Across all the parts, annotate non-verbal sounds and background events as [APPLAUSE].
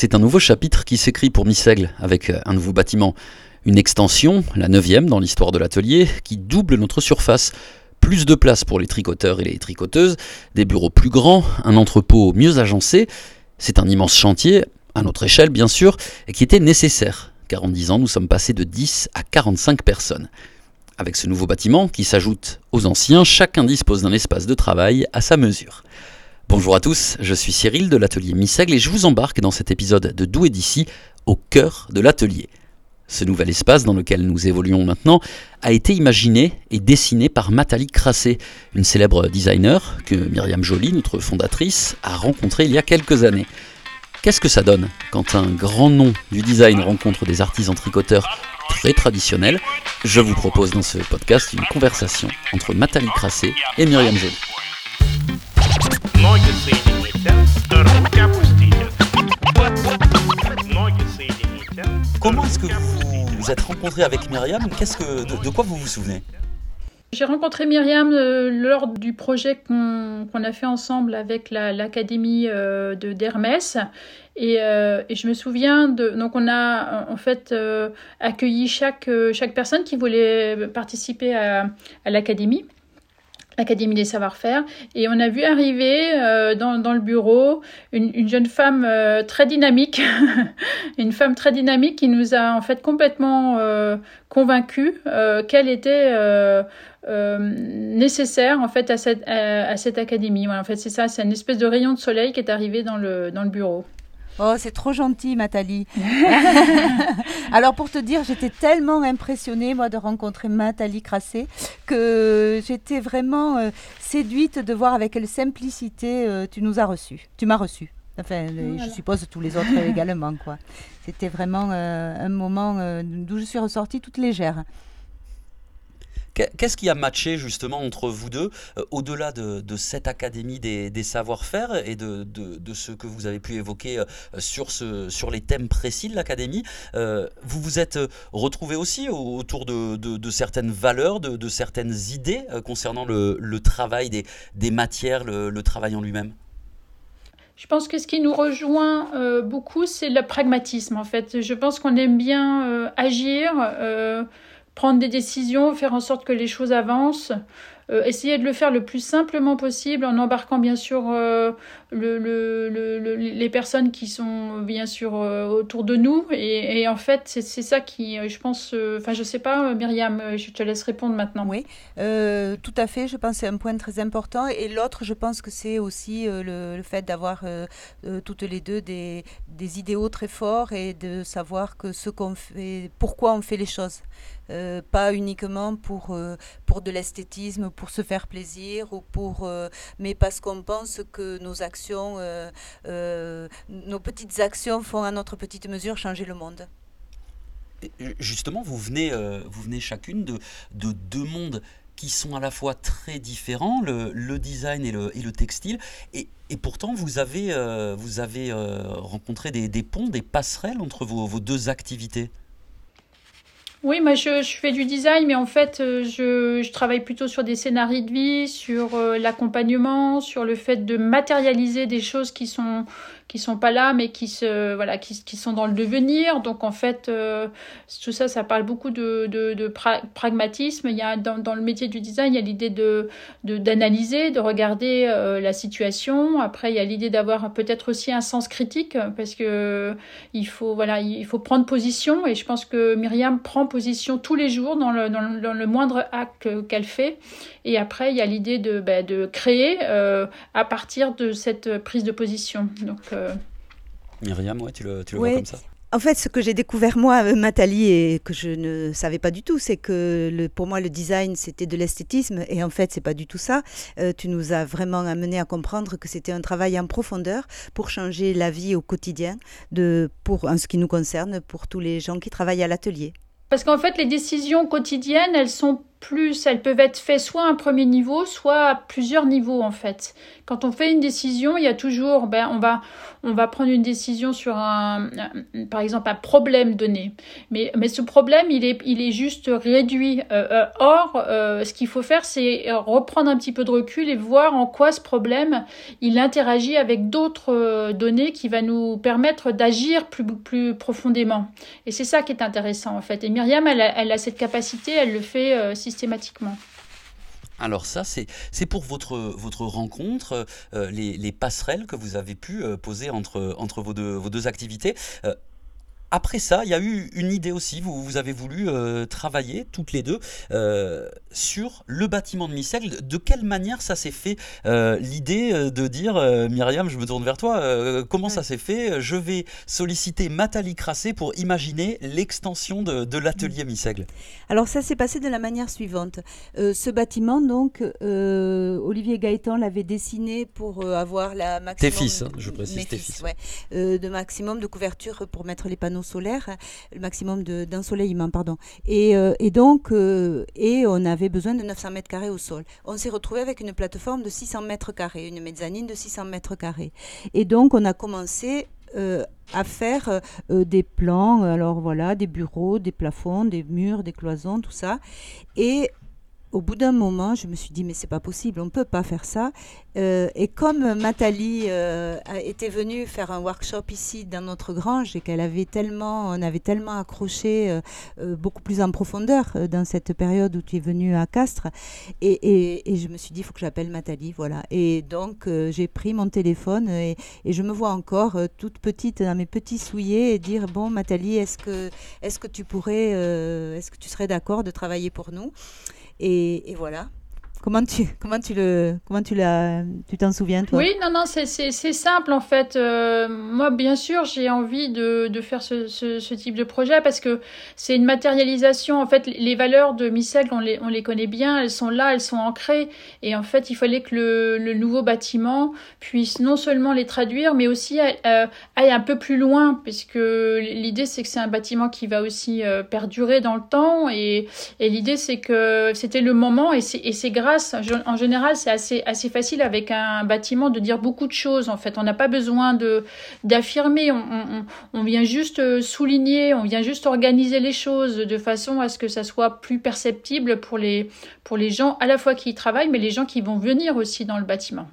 C'est un nouveau chapitre qui s'écrit pour Missègle avec un nouveau bâtiment. Une extension, la neuvième dans l'histoire de l'atelier, qui double notre surface. Plus de place pour les tricoteurs et les tricoteuses, des bureaux plus grands, un entrepôt mieux agencé. C'est un immense chantier, à notre échelle bien sûr, et qui était nécessaire, car en 10 ans nous sommes passés de 10 à 45 personnes. Avec ce nouveau bâtiment qui s'ajoute aux anciens, chacun dispose d'un espace de travail à sa mesure. Bonjour à tous, je suis Cyril de l'atelier Missègle et je vous embarque dans cet épisode de et d'ici, au cœur de l'atelier. Ce nouvel espace dans lequel nous évoluons maintenant a été imaginé et dessiné par Nathalie Crassé, une célèbre designer que Myriam Joly, notre fondatrice, a rencontrée il y a quelques années. Qu'est-ce que ça donne quand un grand nom du design rencontre des artisans tricoteurs très traditionnels? Je vous propose dans ce podcast une conversation entre Nathalie Crassé et Myriam Joly. Comment est-ce que vous vous êtes rencontré avec Myriam? Qu'est-ce que, de quoi vous vous souvenez? J'ai rencontré Myriam euh, lors du projet qu'on a fait ensemble avec l'Académie euh, de d'Hermès. Et, euh, et, je me souviens de. Donc, on a en fait accueilli chaque, chaque personne qui voulait participer à, à l'Académie. Académie des savoir-faire. Et on a vu arriver euh, dans, dans, le bureau une, une jeune femme euh, très dynamique, [LAUGHS] une femme très dynamique qui nous a en fait complètement euh, convaincus euh, qu'elle était nécessaire en fait à cette, à, cette académie. Voilà, en fait, c'est ça, c'est une espèce de rayon de soleil qui est arrivé dans le, dans le bureau. Oh, c'est trop gentil, Nathalie. [LAUGHS] Alors, pour te dire, j'étais tellement impressionnée, moi, de rencontrer Nathalie Crassé, que j'étais vraiment euh, séduite de voir avec quelle simplicité euh, tu nous as reçus. Tu m'as reçu. Enfin, je suppose tous les autres [LAUGHS] également, quoi. C'était vraiment euh, un moment d'où je suis ressortie toute légère. Qu'est-ce qui a matché justement entre vous deux, euh, au-delà de, cette académie des, savoir-faire et de, ce que vous avez pu évoquer euh, sur, les thèmes précis de l'académie euh, Vous vous êtes retrouvés aussi autour de, certaines valeurs, de, certaines idées concernant le, travail des, matières, le, travail en lui-même? Je pense que ce qui nous rejoint beaucoup, c'est le pragmatisme en fait. Je pense qu'on aime bien agir prendre des décisions, faire en sorte que les choses avancent. Euh, essayer de le faire le plus simplement possible en embarquant bien sûr euh, le, le, les personnes qui sont bien sûr euh, autour de nous. Et, en fait, c'est ça qui, je pense, enfin je sais pas, Myriam, je te laisse répondre maintenant. Oui, tout à fait, je pense que c'est un point très important. Et l'autre, je pense que c'est aussi le, fait d'avoir toutes les deux des, des idéaux très forts et de savoir que ce qu'on fait, pourquoi on fait les choses. Pas uniquement pour, pour de l'esthétisme, pour se faire plaisir ou pour, euh, mais parce qu'on pense que nos actions, euh, euh, nos petites actions font à notre petite mesure changer le monde. Justement, vous venez, vous venez chacune de, de deux mondes qui sont à la fois très différents, le, design et le, textile, et, et, pourtant vous avez, vous avez rencontré des, des, ponts, des passerelles entre vos, vos deux activités? Oui, moi je, je, fais du design, mais en fait euh, je, je travaille plutôt sur des scénarios de vie, sur euh, l'accompagnement, sur le fait de matérialiser des choses qui sont qui sont pas là mais qui se voilà qui, qui sont dans le devenir. Donc en fait euh, tout ça ça parle beaucoup de, de, pragmatisme. Il y a dans, dans, le métier du design il y a l'idée de d'analyser de, regarder euh, la situation. Après il y a l'idée d'avoir peut-être aussi un sens critique parce que il faut voilà il faut prendre position. Et je pense que Myriam prend position tous les jours dans le, dans le, dans le moindre acte qu'elle fait. Et après il y a l'idée de, bah, de créer euh, à partir de cette prise de position. Donc Myriam, ouais, tu le, tu le vois comme ça en fait, ce que j'ai découvert moi, euh, Nathalie, et que je ne savais pas du tout, c'est que le, pour moi, le design, c'était de l'esthétisme. Et en fait, c'est pas du tout ça. Euh, tu nous as vraiment amené à comprendre que c'était un travail en profondeur pour changer la vie au quotidien, de, pour, en ce qui nous concerne, pour tous les gens qui travaillent à l'atelier. Parce qu'en fait, les décisions quotidiennes, elles sont plus elles peuvent être faites soit à un premier niveau, soit à plusieurs niveaux en fait. Quand on fait une décision, il y a toujours, ben, on va, on va prendre une décision sur un, par exemple, un problème donné. Mais, mais ce problème, il est, il est juste réduit. Euh, euh, or, euh, ce qu'il faut faire, c'est reprendre un petit peu de recul et voir en quoi ce problème, il interagit avec d'autres données qui va nous permettre d'agir plus, plus profondément. Et c'est ça qui est intéressant en fait. Et Myriam, elle elle a cette capacité, elle le fait Alors ça, c'est pour votre, rencontre, euh, les, les, passerelles que vous avez pu euh, poser entre, entre vos, deux, vos deux activités. Euh, après ça, il y a eu une idée aussi. Vous, vous avez voulu euh, travailler toutes les deux euh, sur le bâtiment de Missègle. De quelle manière ça s'est fait euh, L'idée de dire, Myriam, je me tourne vers toi, comment ça s'est fait? Je vais solliciter Nathalie Crassé pour imaginer l'extension de, l'atelier Missègle. Alors ça s'est passé de la manière suivante. ce bâtiment, donc, Olivier Gaëtan l'avait dessiné pour avoir la maximum... Tes fils, hein, je précise, tes fils. de maximum de couverture pour mettre les panneaux solaire, le maximum d'ensoleillement, pardon. Et, euh, et donc, euh, et on avait besoin de 900 mètres carrés au sol. On s'est retrouvé avec une plateforme de 600 mètres carrés, une mezzanine de 600 mètres carrés. Et donc, on a commencé euh, à faire des plans, alors voilà, des bureaux, des plafonds, des murs, des cloisons, tout ça. Et au bout d'un moment, je me suis dit, mais c'est pas possible, on ne peut pas faire ça. Euh, et comme Nathalie euh, était venue faire un workshop ici dans notre grange et qu'elle avait tellement, on avait tellement accroché euh, beaucoup plus en profondeur dans cette période où tu es venue à Castres, et, je me suis dit, il faut que j'appelle Nathalie, voilà. Et donc, j'ai pris mon téléphone et, je me vois encore toute petite dans mes petits souliers et dire, bon, Nathalie, est-ce que, est-ce que tu pourrais, est-ce que tu serais d'accord de travailler pour nous? Et, voilà. Comment tu, [LAUGHS] comment tu le, comment tu l'as, tu t'en souviens toi? Oui, non, non, c'est, simple en fait. Euh, moi, bien sûr, j'ai envie de, de faire ce, ce, type de projet parce que c'est une matérialisation. En fait, les valeurs de Missel, on les, on les connaît bien, elles sont là, elles sont ancrées. Et en fait, il fallait que le, le nouveau bâtiment puisse non seulement les traduire, mais aussi aille un peu plus loin, puisque l'idée c'est que c'est un bâtiment qui va aussi euh, perdurer dans le temps. Et, et l'idée c'est que c'était le moment et c'est, et en général, c'est assez, assez facile avec un bâtiment de dire beaucoup de choses. En fait, on n'a pas besoin de d'affirmer. On, vient juste euh, souligner, on vient juste organiser les choses de façon à ce que ça soit plus perceptible pour les pour les gens à la fois qui y travaillent, mais les gens qui vont venir aussi dans le bâtiment.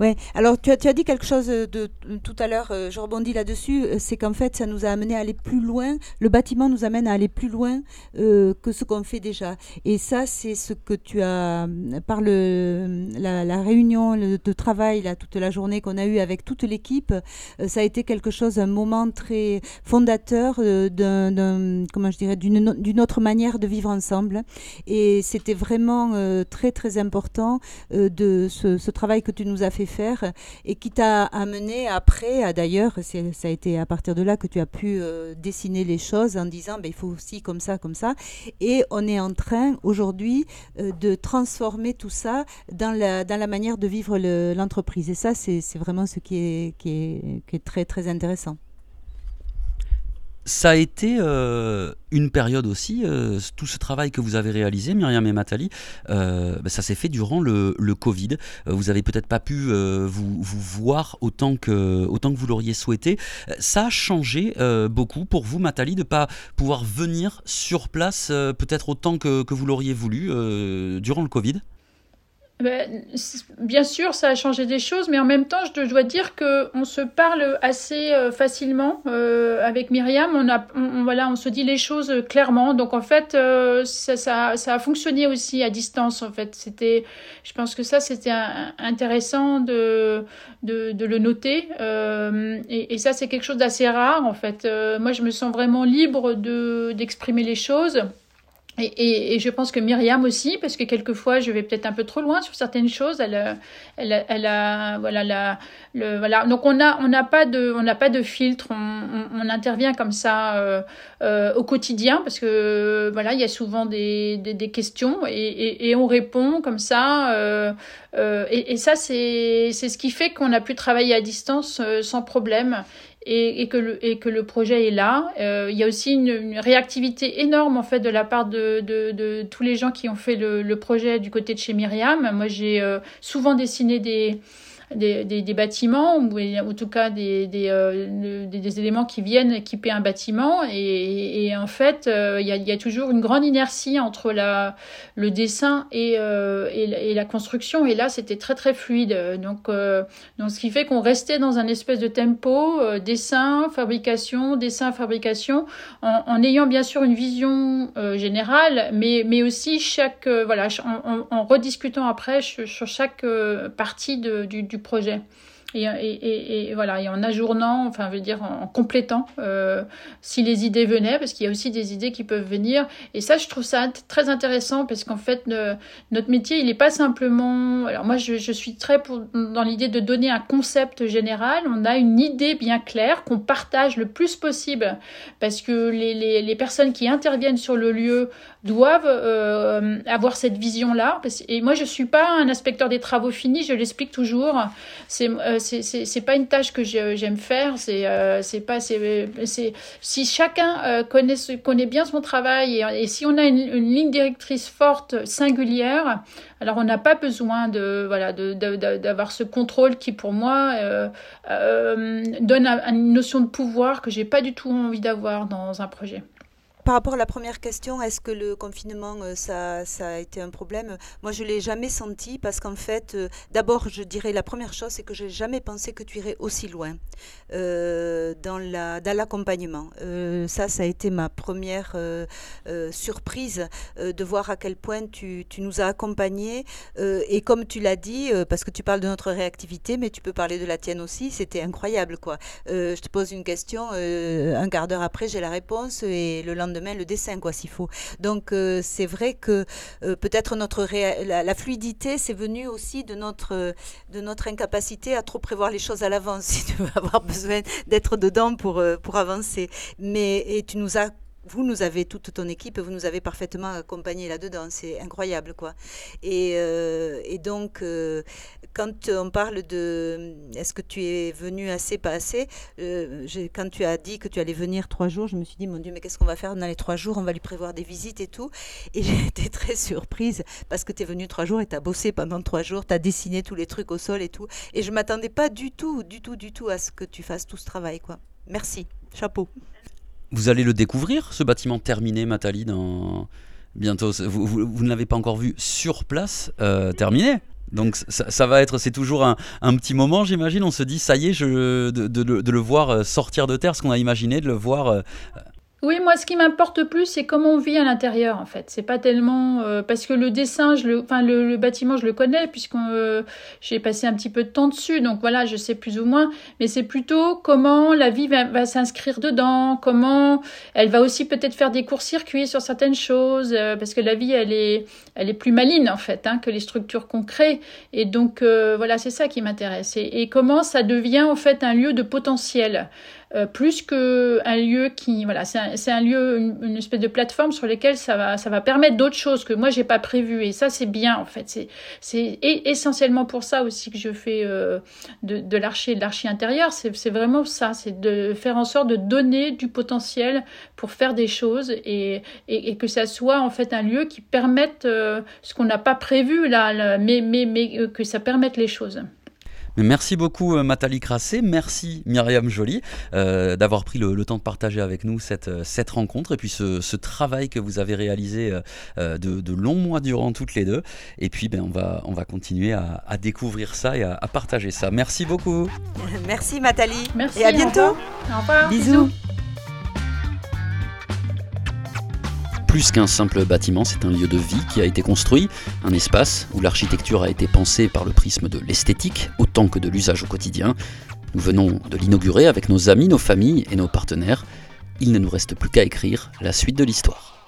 Ouais. Alors tu as, tu as dit quelque chose de, tout à l'heure, euh, je rebondis là-dessus, euh, c'est qu'en fait ça nous a amené à aller plus loin, le bâtiment nous amène à aller plus loin euh, que ce qu'on fait déjà. Et ça c'est ce que tu as, par le, la, réunion de travail là, toute la journée qu'on a eu avec toute l'équipe, ça a été quelque chose, un moment très fondateur d'un, comment je dirais, d'une autre manière de vivre ensemble. Et c'était vraiment très très important de ce, ce travail que tu nous as fait faire et qui t'a amené après, d'ailleurs, ça a été à partir de là que tu as pu euh, dessiner les choses en disant ben, il faut aussi comme ça, comme ça. Et on est en train aujourd'hui euh, de transformer tout ça dans la, dans la manière de vivre l'entreprise. et ça, c'est vraiment ce qui est, qui est, qui est très, très intéressant. Ça a été euh, une période aussi, euh, tout ce travail que vous avez réalisé, Myriam et Matali, euh, bah, ça s'est fait durant le, Covid. vous avez peut-être pas pu vous, voir autant que, vous l'auriez souhaité. Ça a changé beaucoup pour vous, Matali, de ne pas pouvoir venir sur place peut-être autant que, vous l'auriez voulu durant le Covid? Bien sûr, ça a changé des choses, mais en même temps, je dois dire qu'on se parle assez euh, facilement euh, avec Myriam. On, a, voilà, on se dit les choses clairement. Donc en fait, euh, ça, ça, ça, a fonctionné aussi à distance. En fait, c'était, je pense que ça, c'était intéressant de, de, de, le noter. Et, et, ça, c'est quelque chose d'assez rare. En fait, moi, je me sens vraiment libre de d'exprimer les choses. Et, je pense que Myriam aussi, parce que quelquefois je vais peut-être un peu trop loin sur certaines choses. Elle, elle, elle a, voilà, le, voilà. Donc on a, on n'a pas de, on n'a pas de filtre. On, intervient comme ça euh, euh, au quotidien, parce que voilà, il y a souvent des, des, questions et, on répond comme ça. Euh, et, ça, c'est, c'est ce qui fait qu'on a pu travailler à distance sans problème. Et, que, le, et que le projet est là. Euh, il y a aussi une, réactivité énorme en fait de la part de, de, de tous les gens qui ont fait le, le, projet du côté de chez Myriam. Moi, j'ai euh, souvent dessiné des des, des, bâtiments ou en tout cas des, euh, des, des, éléments qui viennent équiper un bâtiment. Et, en fait euh, il y, a, toujours une grande inertie entre la, le dessin et, euh, et, la construction. Et là c'était très très fluide. Donc, donc ce qui fait qu'on restait dans un espèce de tempo dessin fabrication dessin fabrication en, en, ayant bien sûr une vision générale mais, mais aussi chaque voilà en, en, rediscutant après sur, chaque partie de, du projet. Et, voilà, et en ajournant, enfin, veut dire en, complétant, euh, si les idées venaient, parce qu'il y a aussi des idées qui peuvent venir. Et ça, je trouve ça très intéressant, parce qu'en fait, notre métier, il n'est pas simplement. Alors moi, je, suis très pour, dans l'idée de donner un concept général. On a une idée bien claire qu'on partage le plus possible, parce que les, les, personnes qui interviennent sur le lieu doivent euh, avoir cette vision-là. Et moi, je suis pas un inspecteur des travaux finis, je l'explique toujours. C'est euh, c'est pas une tâche que j'aime faire. C'est euh, pas si chacun euh, connaît bien son travail et, si on a une, ligne directrice forte, singulière, alors on n'a pas besoin d'avoir ce contrôle qui pour moi euh, euh, donne une notion de pouvoir que j'ai pas du tout envie d'avoir dans un projet. Par rapport à la première question, est-ce que le confinement, euh, ça, a été un problème? Moi, je ne l'ai jamais senti parce qu'en fait, euh, d'abord, je dirais la première chose, c'est que je n'ai jamais pensé que tu irais aussi loin euh, dans l'accompagnement. Ça, ça a été ma première surprise de voir à quel point tu, tu nous as accompagnés. et comme tu l'as dit, parce que tu parles de notre réactivité, mais tu peux parler de la tienne aussi, c'était incroyable. quoi. je te pose une question, un quart d'heure après, j'ai la réponse et le lendemain, le dessin, quoi, s'il faut. Donc, euh, c'est vrai que euh, peut-être notre la, fluidité, c'est venu aussi de notre, de notre incapacité à trop prévoir les choses à l'avance, [LAUGHS] si tu veux avoir besoin d'être dedans pour, euh, pour avancer. Mais, et tu nous as vous nous avez toute ton équipe, vous nous avez parfaitement accompagné là-dedans, c'est incroyable quoi. Et, et donc quand on parle de est-ce que tu es venu assez, pas assez, euh, quand tu as dit que tu allais venir trois jours, je me suis dit, mon Dieu, mais qu'est-ce qu'on va faire dans les trois jours? On va lui prévoir des visites et tout. Et [LAUGHS] j'ai été très surprise parce que tu es venu trois jours et tu as bossé pendant trois jours, tu as dessiné tous les trucs au sol et tout. Et je m'attendais pas du tout, du tout, du tout à ce que tu fasses tout ce travail. quoi. Merci, chapeau. Vous allez le découvrir, ce bâtiment terminé, Matali, dans bientôt. Vous, ne l'avez pas encore vu sur place, euh, terminé donc ça, va être, c'est toujours un, petit moment, j'imagine. On se dit, ça y est, je, de, de, le voir euh, sortir de terre, ce qu'on a imaginé, de le voir euh, oui, moi, ce qui m'importe plus, c'est comment on vit à l'intérieur, en fait. C'est pas tellement euh, parce que le dessin, je le, enfin le, bâtiment, je le connais puisque euh, j'ai passé un petit peu de temps dessus, donc voilà, je sais plus ou moins. Mais c'est plutôt comment la vie va, s'inscrire dedans, comment elle va aussi peut-être faire des courts-circuits sur certaines choses, euh, parce que la vie, elle est, elle est plus maligne en fait hein, que les structures qu'on crée. Et donc voilà, c'est ça qui m'intéresse. Et, et comment ça devient en fait un lieu de potentiel. Euh, plus qu'un lieu qui voilà c'est un, lieu une, espèce de plateforme sur lesquelles ça va ça va permettre d'autres choses que moi j'ai pas prévu et ça c'est bien en fait. C'est c'est essentiellement pour ça aussi que je fais euh, de, de l'archi de l'archi intérieur. C'est vraiment ça. C'est de faire en sorte de donner du potentiel pour faire des choses et, et, que ça soit en fait un lieu qui permette euh, ce qu'on n'a pas prévu là, mais mais mais que ça permette les choses merci beaucoup euh, Matali Crassé, merci Myriam Joly euh, d'avoir pris le, temps de partager avec nous cette, euh, cette rencontre et puis ce, travail que vous avez réalisé de, longs mois durant toutes les deux. Et puis ben, on, va, on va continuer à, découvrir ça et à, partager ça. Merci beaucoup. [LAUGHS] Merci Matali. Merci. Et à bientôt. Au revoir. Bisous. Plus qu'un simple bâtiment, c'est un lieu de vie qui a été construit, un espace où l'architecture a été pensée par le prisme de l'esthétique autant que de l'usage au quotidien. Nous venons de l'inaugurer avec nos amis, nos familles et nos partenaires. Il ne nous reste plus qu'à écrire la suite de l'histoire.